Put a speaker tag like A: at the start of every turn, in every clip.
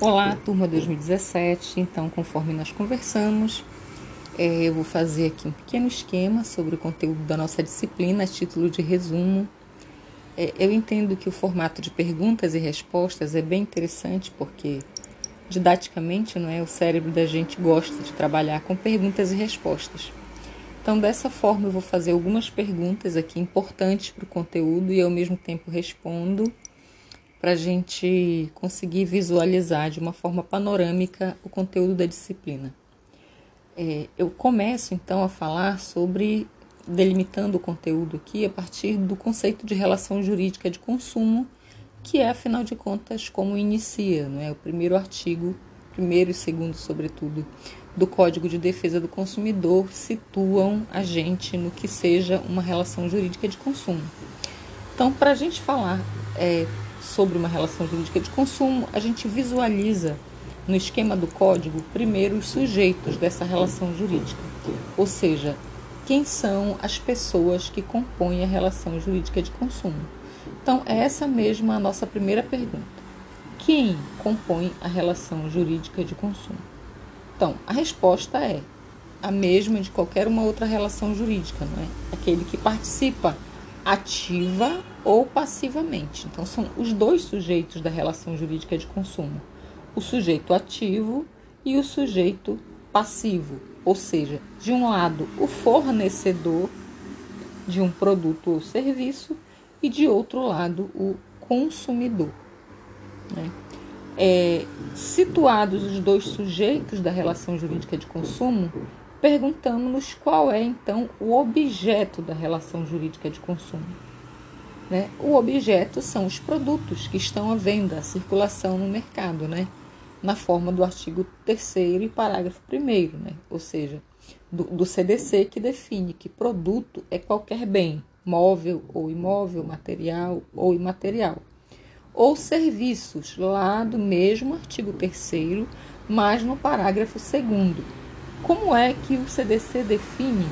A: Olá, turma 2017. Então, conforme nós conversamos, é, eu vou fazer aqui um pequeno esquema sobre o conteúdo da nossa disciplina, a título de resumo. É, eu entendo que o formato de perguntas e respostas é bem interessante porque, didaticamente, não é, o cérebro da gente gosta de trabalhar com perguntas e respostas. Então, dessa forma, eu vou fazer algumas perguntas aqui importantes para o conteúdo e, ao mesmo tempo, respondo para a gente conseguir visualizar de uma forma panorâmica o conteúdo da disciplina. É, eu começo então a falar sobre delimitando o conteúdo aqui a partir do conceito de relação jurídica de consumo, que é afinal de contas como inicia, não é? O primeiro artigo, primeiro e segundo, sobretudo, do Código de Defesa do Consumidor situam a gente no que seja uma relação jurídica de consumo. Então, para a gente falar é, sobre uma relação jurídica de consumo, a gente visualiza no esquema do código primeiro os sujeitos dessa relação jurídica, ou seja, quem são as pessoas que compõem a relação jurídica de consumo. Então, é essa mesma a nossa primeira pergunta. Quem compõe a relação jurídica de consumo? Então, a resposta é a mesma de qualquer uma outra relação jurídica, não é? Aquele que participa ativa ou passivamente. Então, são os dois sujeitos da relação jurídica de consumo: o sujeito ativo e o sujeito passivo. Ou seja, de um lado, o fornecedor de um produto ou serviço, e de outro lado, o consumidor. Né? É, situados os dois sujeitos da relação jurídica de consumo, perguntamos-nos qual é então o objeto da relação jurídica de consumo. Né? O objeto são os produtos que estão à venda, à circulação no mercado, né? na forma do artigo 3 e parágrafo 1, né? ou seja, do, do CDC, que define que produto é qualquer bem, móvel ou imóvel, material ou imaterial, ou serviços, lá do mesmo artigo 3, mas no parágrafo 2 como é que o CDC define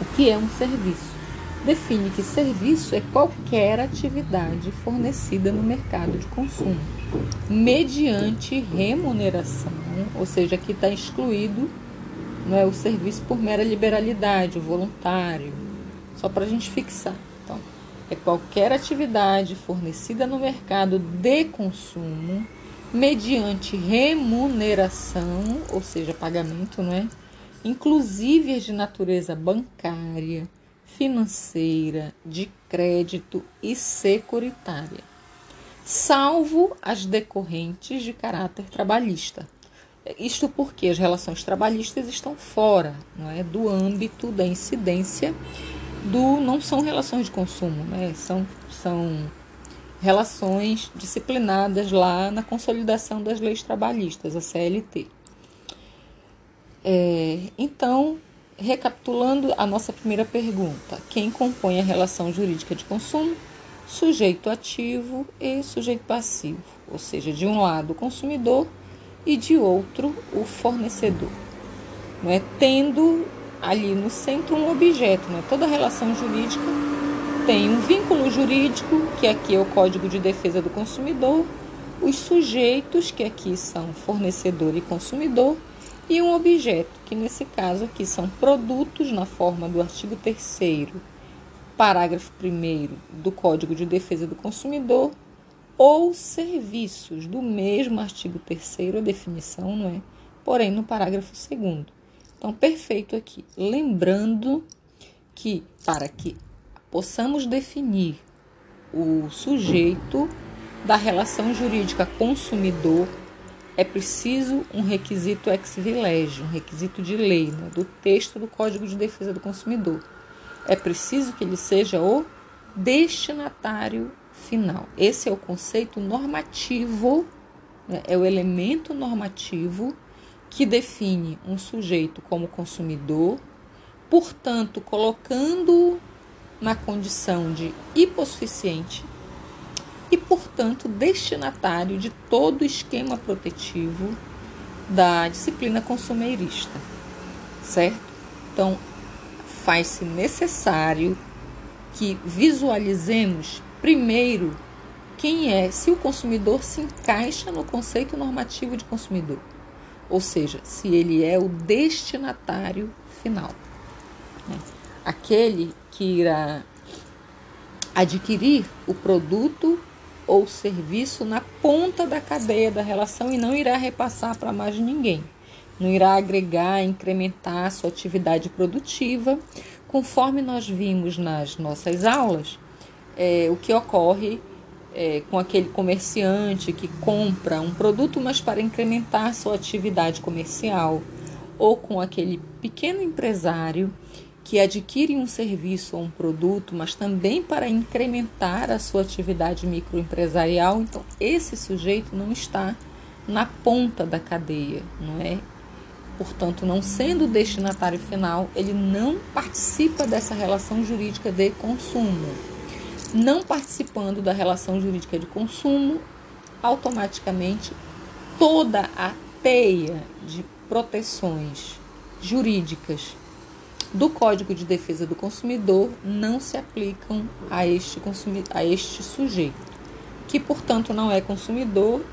A: o que é um serviço? Define que serviço é qualquer atividade fornecida no mercado de consumo, mediante remuneração, ou seja, aqui está excluído não é, o serviço por mera liberalidade, o voluntário, só para a gente fixar. Então, é qualquer atividade fornecida no mercado de consumo mediante remuneração, ou seja, pagamento, não é? Inclusive as de natureza bancária, financeira, de crédito e securitária, salvo as decorrentes de caráter trabalhista. Isto porque as relações trabalhistas estão fora, não é, do âmbito da incidência do não são relações de consumo, né? São são relações disciplinadas lá na consolidação das leis trabalhistas, a CLT. É, então, recapitulando a nossa primeira pergunta: quem compõe a relação jurídica de consumo? Sujeito ativo e sujeito passivo, ou seja, de um lado o consumidor e de outro o fornecedor, não é? tendo ali no centro um objeto, não é? toda relação jurídica tem um vínculo jurídico, que aqui é o Código de Defesa do Consumidor, os sujeitos, que aqui são fornecedor e consumidor, e um objeto, que nesse caso aqui são produtos na forma do artigo 3 parágrafo 1 do Código de Defesa do Consumidor, ou serviços do mesmo artigo 3 a definição, não é? Porém, no parágrafo 2 Então, perfeito aqui. Lembrando que para que possamos definir o sujeito da relação jurídica consumidor, é preciso um requisito ex vilege, um requisito de lei, né, do texto do Código de Defesa do Consumidor. É preciso que ele seja o destinatário final. Esse é o conceito normativo, né, é o elemento normativo que define um sujeito como consumidor, portanto, colocando na condição de hipossuficiente e, portanto, destinatário de todo o esquema protetivo da disciplina consumerista, certo? Então, faz-se necessário que visualizemos primeiro quem é, se o consumidor se encaixa no conceito normativo de consumidor, ou seja, se ele é o destinatário final, né? Aquele que irá adquirir o produto ou serviço na ponta da cadeia da relação e não irá repassar para mais ninguém. Não irá agregar, incrementar a sua atividade produtiva. Conforme nós vimos nas nossas aulas, é, o que ocorre é, com aquele comerciante que compra um produto, mas para incrementar sua atividade comercial, ou com aquele pequeno empresário que adquire um serviço ou um produto, mas também para incrementar a sua atividade microempresarial, então esse sujeito não está na ponta da cadeia, não é? Portanto, não sendo destinatário final, ele não participa dessa relação jurídica de consumo. Não participando da relação jurídica de consumo, automaticamente toda a teia de proteções jurídicas do Código de Defesa do Consumidor não se aplicam a este, a este sujeito, que, portanto, não é consumidor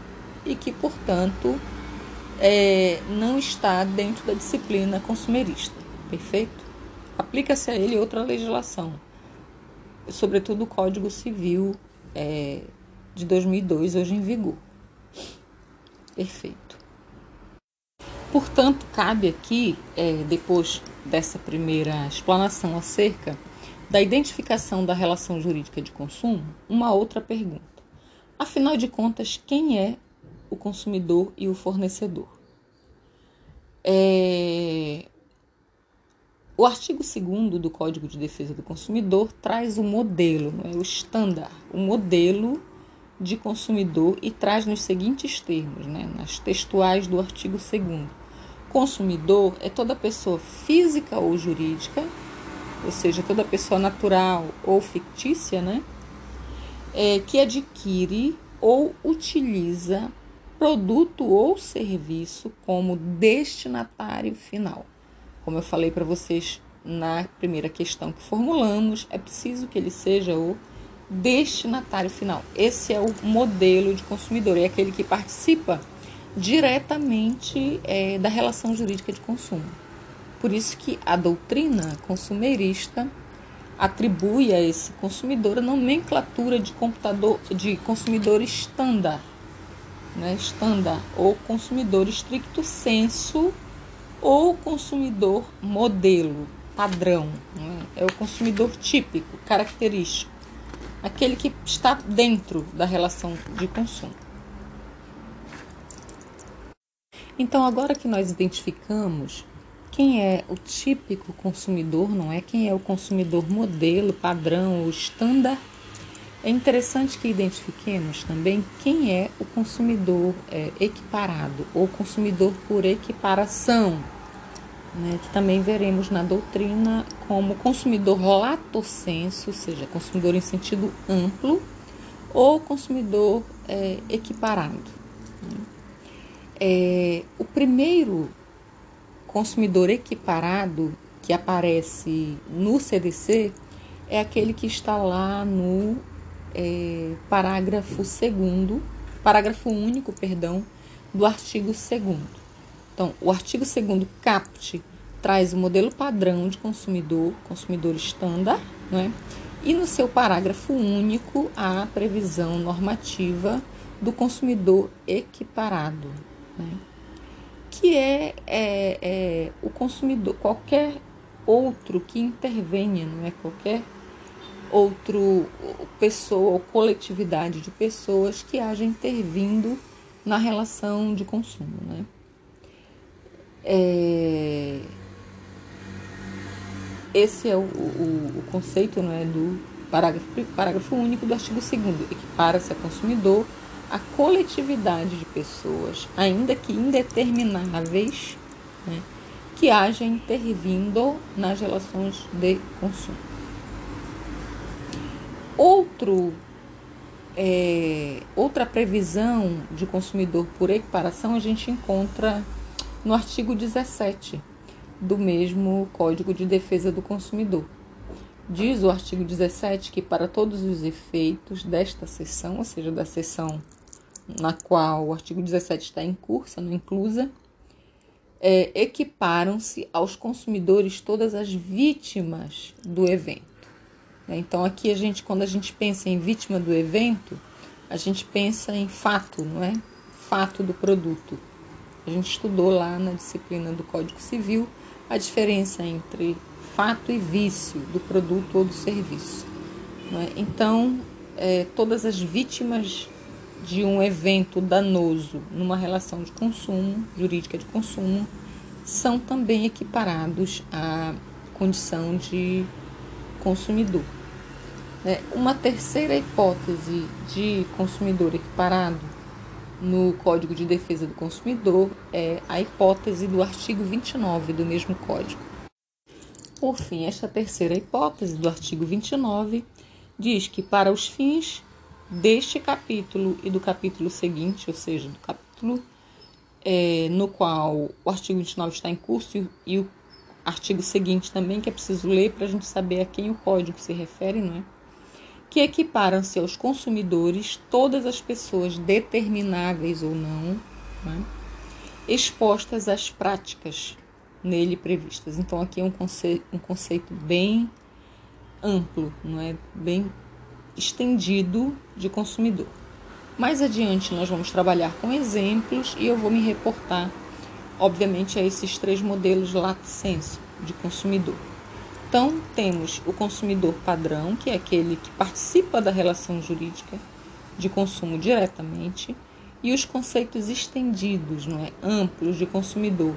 A: e que, portanto, é, não está dentro da disciplina consumerista. Perfeito? Aplica-se a ele outra legislação, sobretudo o Código Civil é, de 2002, hoje em vigor. Perfeito. Portanto, cabe aqui, é, depois dessa primeira explanação acerca da identificação da relação jurídica de consumo, uma outra pergunta. Afinal de contas, quem é o consumidor e o fornecedor? É... O artigo 2 do Código de Defesa do Consumidor traz o modelo, é? o estándar, o modelo de consumidor e traz nos seguintes termos, né? nas textuais do artigo 2 consumidor é toda pessoa física ou jurídica, ou seja, toda pessoa natural ou fictícia, né? É, que adquire ou utiliza produto ou serviço como destinatário final. Como eu falei para vocês na primeira questão que formulamos, é preciso que ele seja o destinatário final. Esse é o modelo de consumidor, é aquele que participa diretamente é, da relação jurídica de consumo. Por isso que a doutrina consumerista atribui a esse consumidor a nomenclatura de computador de consumidor estándar, né, estándar ou consumidor estricto senso ou consumidor modelo, padrão, né, é o consumidor típico, característico, aquele que está dentro da relação de consumo. Então, agora que nós identificamos quem é o típico consumidor, não é? Quem é o consumidor modelo, padrão ou estándar, é interessante que identifiquemos também quem é o consumidor é, equiparado ou consumidor por equiparação, né? que também veremos na doutrina como consumidor lato sensu, ou seja, consumidor em sentido amplo, ou consumidor é, equiparado. É, o primeiro consumidor equiparado que aparece no CDC é aquele que está lá no é, parágrafo segundo, parágrafo único, perdão, do artigo 2 Então, o artigo 2 CAPT traz o modelo padrão de consumidor, consumidor estándar, né? e no seu parágrafo único a previsão normativa do consumidor equiparado né? que é, é, é, o consumidor, qualquer outro que intervenha, não é qualquer outro pessoa ou coletividade de pessoas que haja intervindo na relação de consumo, né? É... Esse é o, o, o, conceito não é, do parágrafo, parágrafo único do artigo 2 equipara-se a consumidor a coletividade de pessoas, ainda que indetermináveis, né, que haja intervindo nas relações de consumo. Outro, é, outra previsão de consumidor por equiparação a gente encontra no artigo 17 do mesmo Código de Defesa do Consumidor, Diz o artigo 17 que, para todos os efeitos desta seção, ou seja, da seção na qual o artigo 17 está em curso, não inclusa, é, equiparam-se aos consumidores todas as vítimas do evento. Né? Então, aqui a gente, quando a gente pensa em vítima do evento, a gente pensa em fato, não é? Fato do produto. A gente estudou lá na disciplina do Código Civil a diferença entre fato e vício do produto ou do serviço. É? Então, é, todas as vítimas de um evento danoso numa relação de consumo, jurídica de consumo, são também equiparados à condição de consumidor. É, uma terceira hipótese de consumidor equiparado no Código de Defesa do Consumidor é a hipótese do artigo 29 do mesmo Código. Por fim, esta terceira hipótese do artigo 29 diz que, para os fins deste capítulo e do capítulo seguinte, ou seja, do capítulo é, no qual o artigo 29 está em curso e o artigo seguinte também, que é preciso ler para a gente saber a quem o código se refere, não é? Que equiparam-se aos consumidores todas as pessoas determináveis ou não, né? expostas às práticas nele previstas. Então, aqui é um conceito, um conceito bem amplo, não é? Bem estendido de consumidor. Mais adiante, nós vamos trabalhar com exemplos e eu vou me reportar, obviamente, a esses três modelos lato senso de consumidor. Então, temos o consumidor padrão, que é aquele que participa da relação jurídica de consumo diretamente, e os conceitos estendidos, não é, amplos de consumidor,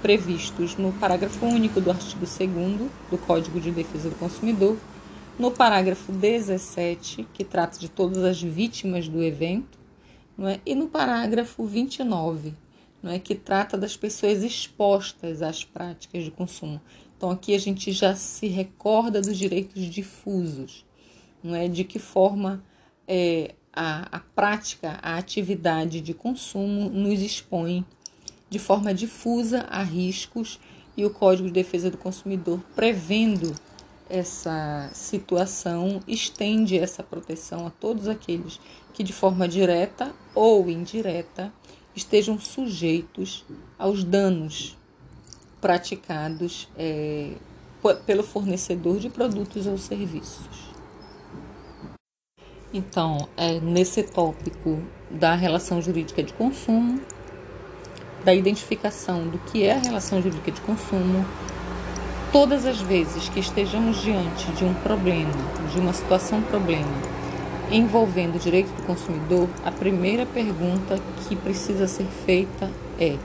A: previstos no parágrafo único do artigo 2 do Código de Defesa do Consumidor, no parágrafo 17, que trata de todas as vítimas do evento, não é? e no parágrafo 29, não é? que trata das pessoas expostas às práticas de consumo. Então, aqui a gente já se recorda dos direitos difusos, não é? de que forma é, a, a prática, a atividade de consumo nos expõe de forma difusa a riscos e o Código de Defesa do Consumidor, prevendo essa situação, estende essa proteção a todos aqueles que, de forma direta ou indireta, estejam sujeitos aos danos praticados é, pelo fornecedor de produtos ou serviços. Então, é, nesse tópico da relação jurídica de consumo, da identificação do que é a relação jurídica de consumo, todas as vezes que estejamos diante de um problema, de uma situação problema envolvendo o direito do consumidor, a primeira pergunta que precisa ser feita é: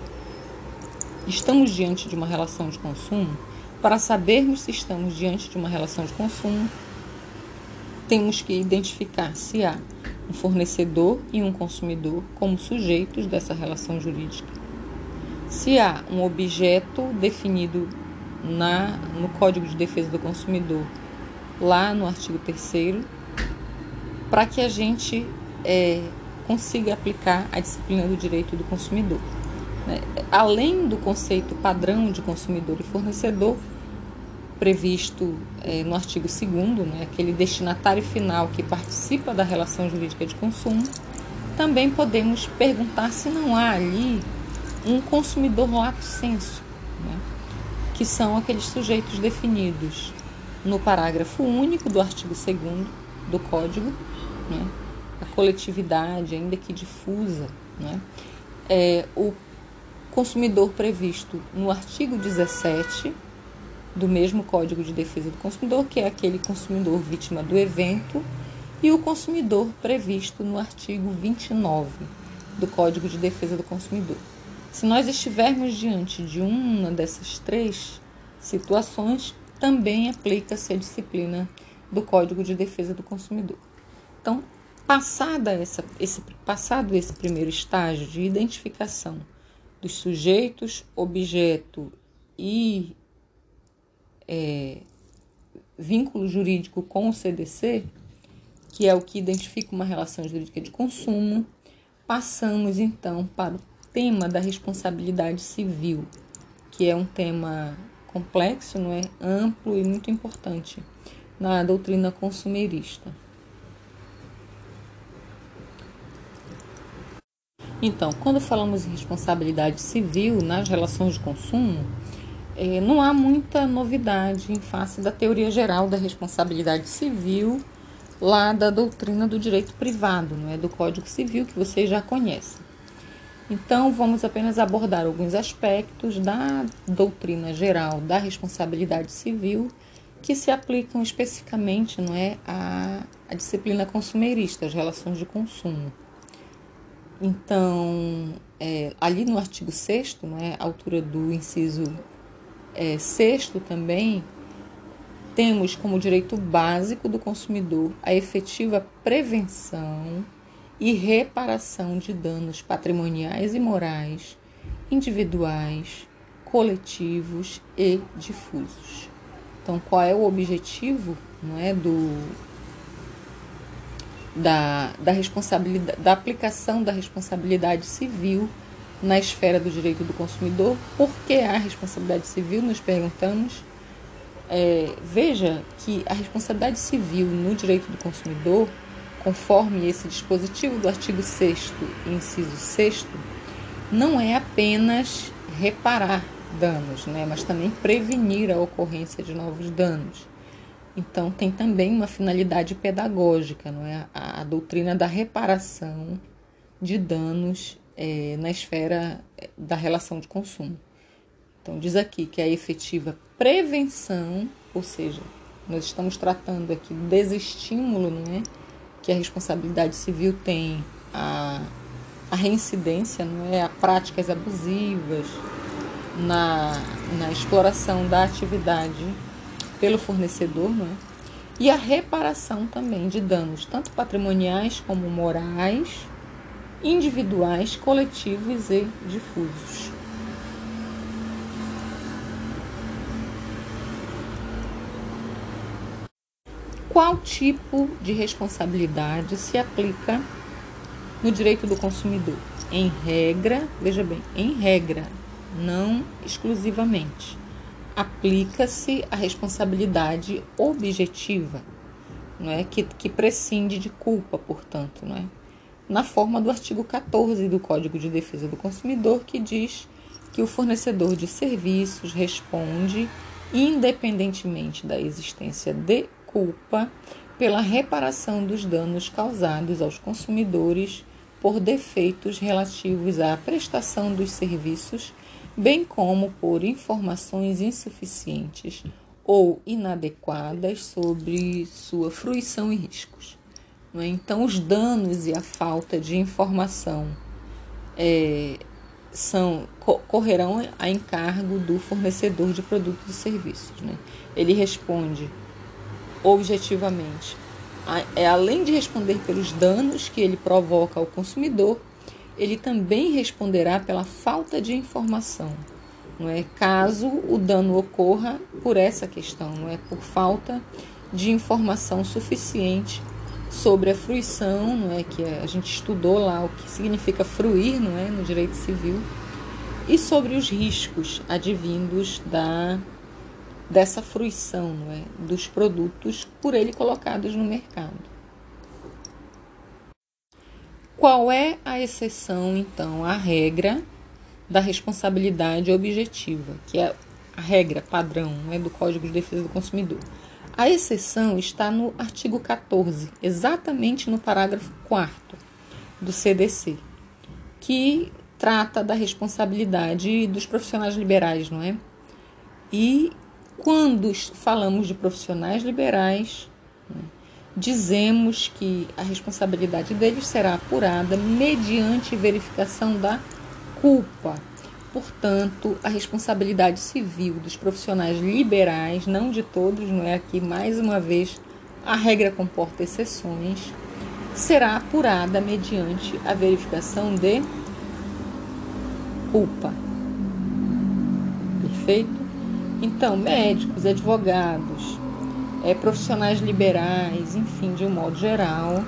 A: estamos diante de uma relação de consumo? Para sabermos se estamos diante de uma relação de consumo, temos que identificar se há um fornecedor e um consumidor como sujeitos dessa relação jurídica se há um objeto definido na, no Código de Defesa do Consumidor, lá no artigo 3 para que a gente é, consiga aplicar a disciplina do direito do consumidor. Né? Além do conceito padrão de consumidor e fornecedor, previsto é, no artigo 2, né, aquele destinatário final que participa da relação jurídica de consumo, também podemos perguntar se não há ali um consumidor lato senso? Que são aqueles sujeitos definidos no parágrafo único do artigo 2 do Código, né? a coletividade, ainda que difusa, né? é o consumidor previsto no artigo 17 do mesmo Código de Defesa do Consumidor, que é aquele consumidor vítima do evento, e o consumidor previsto no artigo 29 do Código de Defesa do Consumidor. Se nós estivermos diante de uma dessas três situações, também aplica-se a disciplina do Código de Defesa do Consumidor. Então, passada essa, esse, passado esse primeiro estágio de identificação dos sujeitos, objeto e é, vínculo jurídico com o CDC, que é o que identifica uma relação jurídica de consumo, passamos então para o tema da responsabilidade civil, que é um tema complexo, não é amplo e muito importante, na doutrina consumerista. Então, quando falamos em responsabilidade civil nas relações de consumo, é, não há muita novidade em face da teoria geral da responsabilidade civil lá da doutrina do direito privado, não é do Código Civil que vocês já conhecem. Então, vamos apenas abordar alguns aspectos da doutrina geral da responsabilidade civil que se aplicam especificamente, não é, à, à disciplina consumerista, as relações de consumo. Então, é, ali no artigo 6 não é, altura do inciso é, 6 também, temos como direito básico do consumidor a efetiva prevenção e reparação de danos patrimoniais e morais, individuais, coletivos e difusos. Então, qual é o objetivo não é, do, da, da responsabilidade, da aplicação da responsabilidade civil na esfera do direito do consumidor. Por que a responsabilidade civil? Nos perguntamos. É, veja que a responsabilidade civil no direito do consumidor, conforme esse dispositivo do artigo 6 inciso 6 não é apenas reparar danos, né, mas também prevenir a ocorrência de novos danos. Então, tem também uma finalidade pedagógica, não é? a, a doutrina da reparação de danos é, na esfera é, da relação de consumo. Então, diz aqui que a efetiva prevenção, ou seja, nós estamos tratando aqui desestímulo, não é? Que a responsabilidade civil tem a, a reincidência, não é? A práticas abusivas na, na exploração da atividade pelo fornecedor, não é? E a reparação também de danos, tanto patrimoniais como morais, individuais, coletivos e difusos. Qual tipo de responsabilidade se aplica no direito do consumidor? Em regra, veja bem, em regra, não exclusivamente aplica-se a responsabilidade objetiva, não é que, que prescinde de culpa, portanto, não é? Na forma do artigo 14 do Código de Defesa do Consumidor, que diz que o fornecedor de serviços responde, independentemente da existência de culpa, pela reparação dos danos causados aos consumidores por defeitos relativos à prestação dos serviços bem como por informações insuficientes ou inadequadas sobre sua fruição e riscos. É? Então, os danos e a falta de informação é, são, correrão a encargo do fornecedor de produtos e serviços. Né? Ele responde objetivamente, é, além de responder pelos danos que ele provoca ao consumidor, ele também responderá pela falta de informação, não é? Caso o dano ocorra por essa questão, não é? Por falta de informação suficiente sobre a fruição, não é? Que a gente estudou lá o que significa fruir, não é? No direito civil e sobre os riscos advindos da dessa fruição, não é? Dos produtos por ele colocados no mercado. Qual é a exceção, então, à regra da responsabilidade objetiva, que é a regra padrão né, do Código de Defesa do Consumidor? A exceção está no artigo 14, exatamente no parágrafo 4 do CDC, que trata da responsabilidade dos profissionais liberais, não é? E quando falamos de profissionais liberais, né, dizemos que a responsabilidade deles será apurada mediante verificação da culpa. Portanto, a responsabilidade civil dos profissionais liberais, não de todos, não é aqui mais uma vez a regra comporta exceções, será apurada mediante a verificação de culpa. Perfeito? Então, médicos, advogados, é, profissionais liberais, enfim, de um modo geral,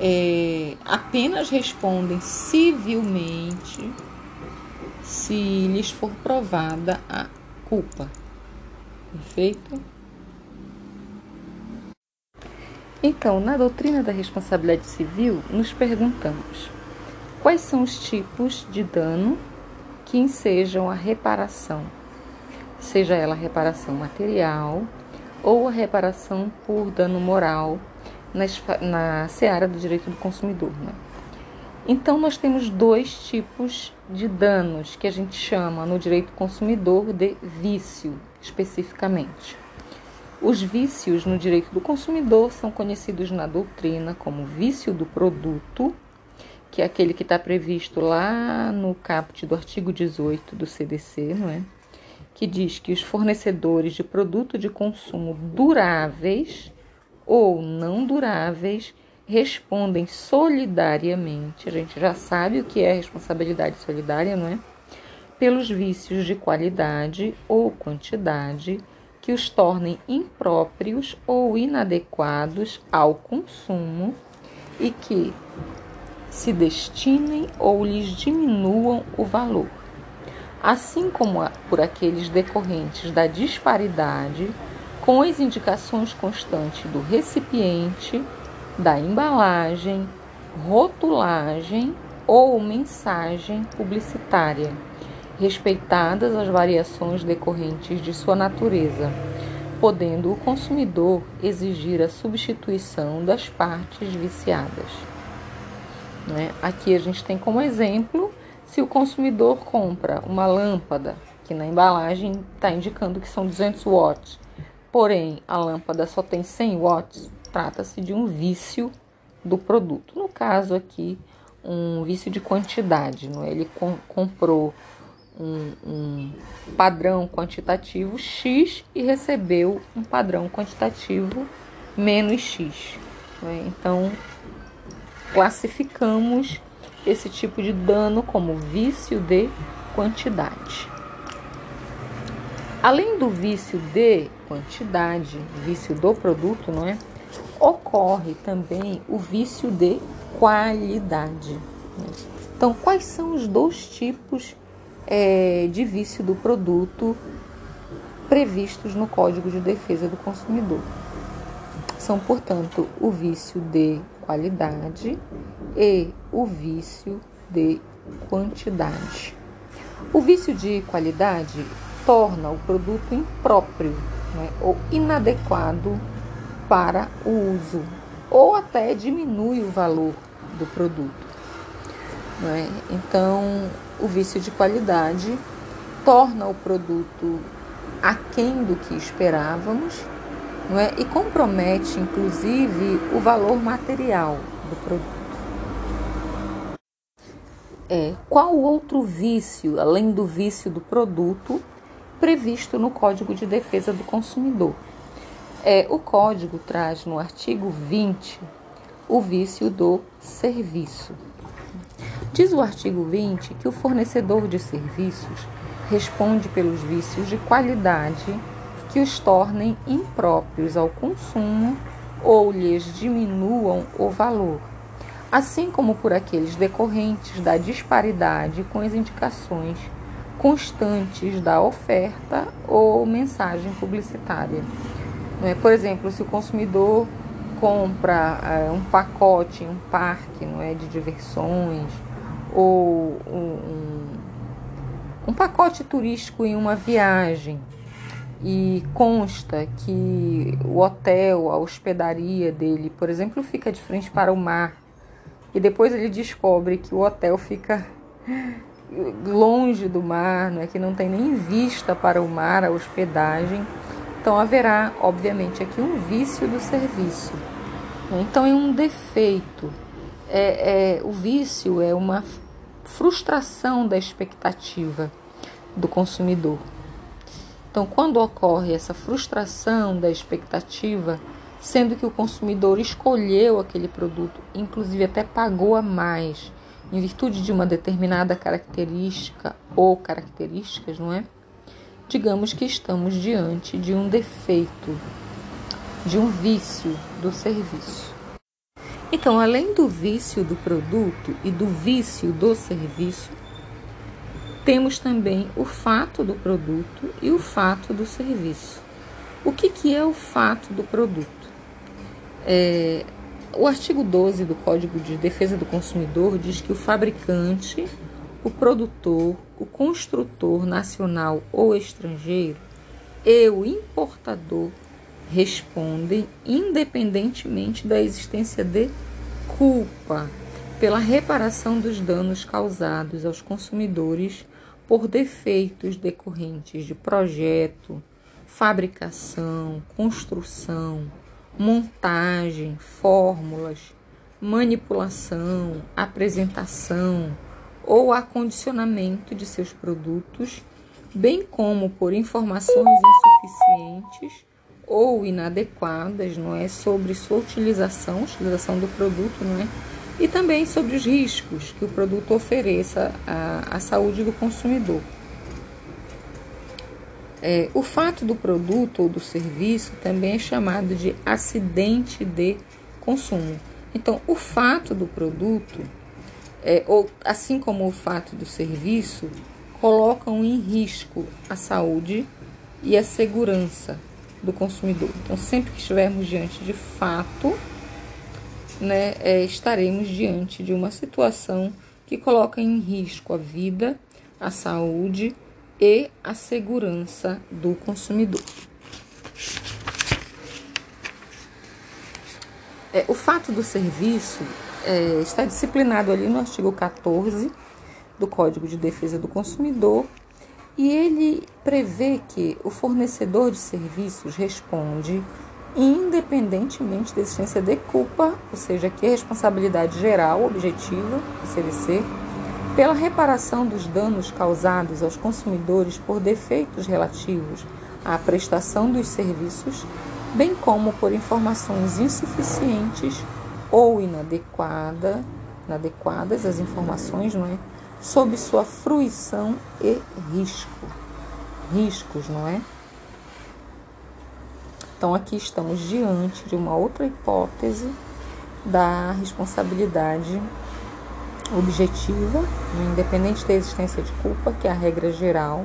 A: é, apenas respondem civilmente se lhes for provada a culpa. Perfeito? Então, na doutrina da responsabilidade civil, nos perguntamos quais são os tipos de dano que ensejam a reparação, seja ela reparação material ou a reparação por dano moral na seara do direito do consumidor. Né? Então, nós temos dois tipos de danos que a gente chama no direito consumidor de vício, especificamente. Os vícios no direito do consumidor são conhecidos na doutrina como vício do produto, que é aquele que está previsto lá no caput do artigo 18 do CDC, não é? Que diz que os fornecedores de produto de consumo duráveis ou não duráveis respondem solidariamente. A gente já sabe o que é responsabilidade solidária, não é? Pelos vícios de qualidade ou quantidade que os tornem impróprios ou inadequados ao consumo e que se destinem ou lhes diminuam o valor, assim como por aqueles decorrentes da disparidade com as indicações constantes do recipiente, da embalagem, rotulagem ou mensagem publicitária respeitadas as variações decorrentes de sua natureza, podendo o consumidor exigir a substituição das partes viciadas. Né? Aqui a gente tem como exemplo se o consumidor compra uma lâmpada, que na embalagem está indicando que são 200 watts, porém a lâmpada só tem 100 watts, trata-se de um vício do produto. No caso aqui, um vício de quantidade, não é? ele com, comprou um, um padrão quantitativo X e recebeu um padrão quantitativo menos X. Né? Então, classificamos esse tipo de dano como vício de quantidade. Além do vício de quantidade, vício do produto, não é? Ocorre também o vício de qualidade. Então, quais são os dois tipos é, de vício do produto previstos no Código de Defesa do Consumidor. São, portanto, o vício de qualidade e o vício de quantidade. O vício de qualidade torna o produto impróprio né, ou inadequado para o uso, ou até diminui o valor do produto. Né? Então, o vício de qualidade torna o produto aquém do que esperávamos não é? e compromete, inclusive, o valor material do produto. É, qual outro vício, além do vício do produto, previsto no Código de Defesa do Consumidor? É, o código traz no artigo 20 o vício do serviço. Diz o artigo 20 que o fornecedor de serviços responde pelos vícios de qualidade que os tornem impróprios ao consumo ou lhes diminuam o valor, assim como por aqueles decorrentes da disparidade com as indicações constantes da oferta ou mensagem publicitária. É? Por exemplo, se o consumidor compra é, um pacote um parque não é, de diversões ou um, um pacote turístico em uma viagem e consta que o hotel, a hospedaria dele, por exemplo, fica de frente para o mar e depois ele descobre que o hotel fica longe do mar, não é que não tem nem vista para o mar, a hospedagem. Então haverá, obviamente, aqui um vício do serviço. Então é um defeito é, é, o vício é uma frustração da expectativa do consumidor. Então, quando ocorre essa frustração da expectativa, sendo que o consumidor escolheu aquele produto, inclusive até pagou a mais, em virtude de uma determinada característica ou características, não é? Digamos que estamos diante de um defeito, de um vício do serviço. Então, além do vício do produto e do vício do serviço, temos também o fato do produto e o fato do serviço. O que, que é o fato do produto? É, o artigo 12 do Código de Defesa do Consumidor diz que o fabricante, o produtor, o construtor nacional ou estrangeiro e o importador respondem independentemente da existência de culpa pela reparação dos danos causados aos consumidores por defeitos decorrentes de projeto, fabricação, construção, montagem, fórmulas, manipulação, apresentação ou acondicionamento de seus produtos, bem como por informações insuficientes ou inadequadas, não é, sobre sua utilização, utilização do produto, não é, e também sobre os riscos que o produto ofereça à, à saúde do consumidor. É, o fato do produto ou do serviço também é chamado de acidente de consumo. Então, o fato do produto, é, ou assim como o fato do serviço, colocam em risco a saúde e a segurança do consumidor. Então, sempre que estivermos diante de fato, né, é, estaremos diante de uma situação que coloca em risco a vida, a saúde e a segurança do consumidor. É, o fato do serviço é, está disciplinado ali no artigo 14 do Código de Defesa do Consumidor e ele prevê que o fornecedor de serviços responde independentemente da existência de culpa, ou seja, que é responsabilidade geral objetiva do CVC pela reparação dos danos causados aos consumidores por defeitos relativos à prestação dos serviços, bem como por informações insuficientes ou inadequada, inadequadas as informações, não é? Sob sua fruição e risco. Riscos, não é? Então aqui estamos diante de uma outra hipótese da responsabilidade objetiva, independente da existência de culpa, que é a regra geral,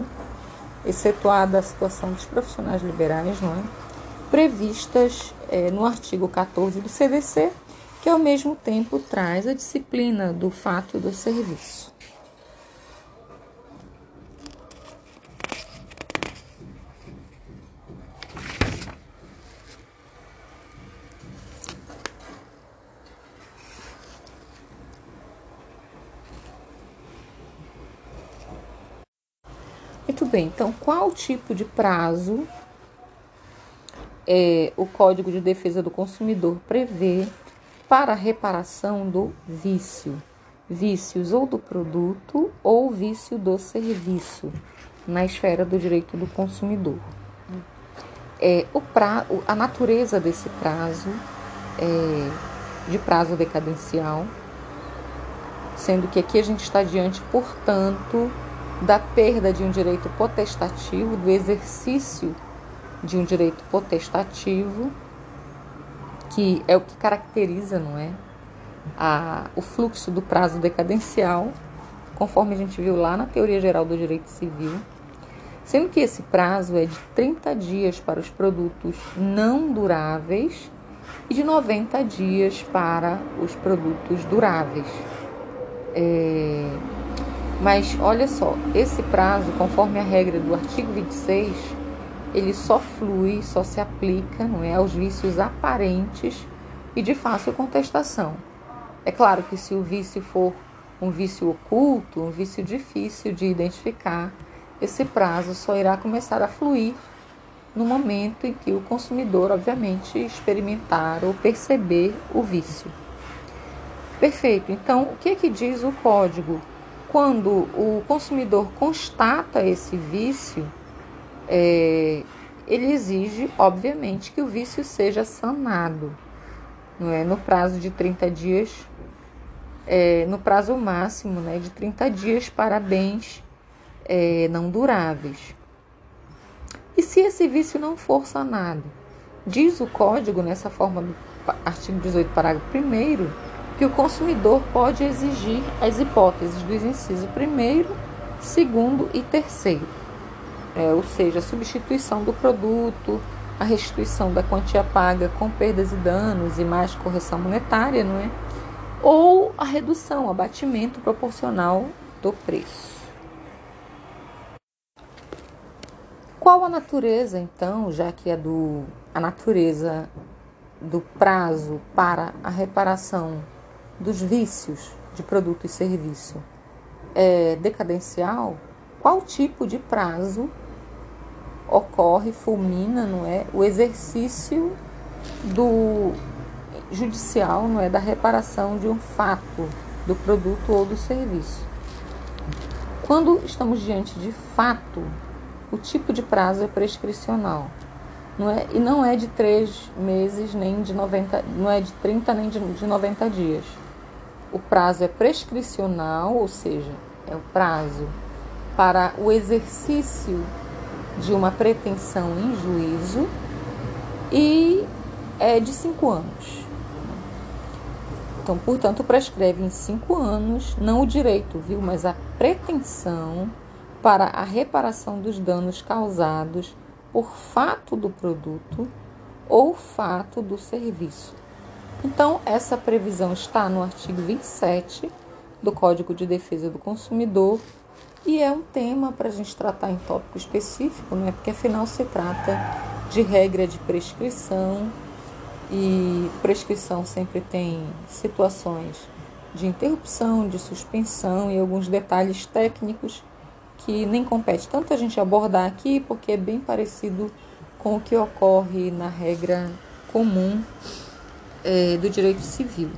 A: excetuada a situação dos profissionais liberais, não é? previstas é, no artigo 14 do CDC, que ao mesmo tempo traz a disciplina do fato do serviço. Muito bem, então qual tipo de prazo é, o Código de Defesa do Consumidor prevê para reparação do vício? Vícios ou do produto ou vício do serviço na esfera do direito do consumidor. É, o pra, a natureza desse prazo é de prazo decadencial, sendo que aqui a gente está diante, portanto, da perda de um direito potestativo, do exercício de um direito potestativo, que é o que caracteriza, não é? A, o fluxo do prazo decadencial, conforme a gente viu lá na teoria geral do direito civil, sendo que esse prazo é de 30 dias para os produtos não duráveis e de 90 dias para os produtos duráveis. É, mas olha só, esse prazo, conforme a regra do artigo 26, ele só flui, só se aplica, não é, aos vícios aparentes e de fácil contestação. É claro que se o vício for um vício oculto, um vício difícil de identificar, esse prazo só irá começar a fluir no momento em que o consumidor, obviamente, experimentar ou perceber o vício. Perfeito. Então, o que é que diz o código? Quando o consumidor constata esse vício, é, ele exige, obviamente, que o vício seja sanado. Não é? No prazo de 30 dias, é, no prazo máximo né, de 30 dias para bens é, não duráveis. E se esse vício não for sanado? Diz o código, nessa forma do artigo 18, parágrafo 1 que o consumidor pode exigir as hipóteses dos incisos primeiro, segundo e terceiro, é, ou seja, a substituição do produto, a restituição da quantia paga com perdas e danos e mais correção monetária, não é? Ou a redução, abatimento proporcional do preço. Qual a natureza, então, já que é do a natureza do prazo para a reparação dos vícios de produto e serviço é decadencial? Qual tipo de prazo ocorre, fulmina, não é, o exercício do judicial, não é, da reparação de um fato do produto ou do serviço? Quando estamos diante de fato o tipo de prazo é prescricional. Não é, e não é de três meses, nem de 90, não é de 30 nem de, de 90 dias. O prazo é prescricional, ou seja, é o prazo para o exercício de uma pretensão em juízo e é de cinco anos. Então, portanto, prescreve em cinco anos, não o direito, viu, mas a pretensão para a reparação dos danos causados por fato do produto ou fato do serviço. Então, essa previsão está no artigo 27 do Código de Defesa do Consumidor e é um tema para a gente tratar em tópico específico, né? porque afinal se trata de regra de prescrição e prescrição sempre tem situações de interrupção, de suspensão e alguns detalhes técnicos que nem compete tanto a gente abordar aqui, porque é bem parecido com o que ocorre na regra comum é, do direito civil.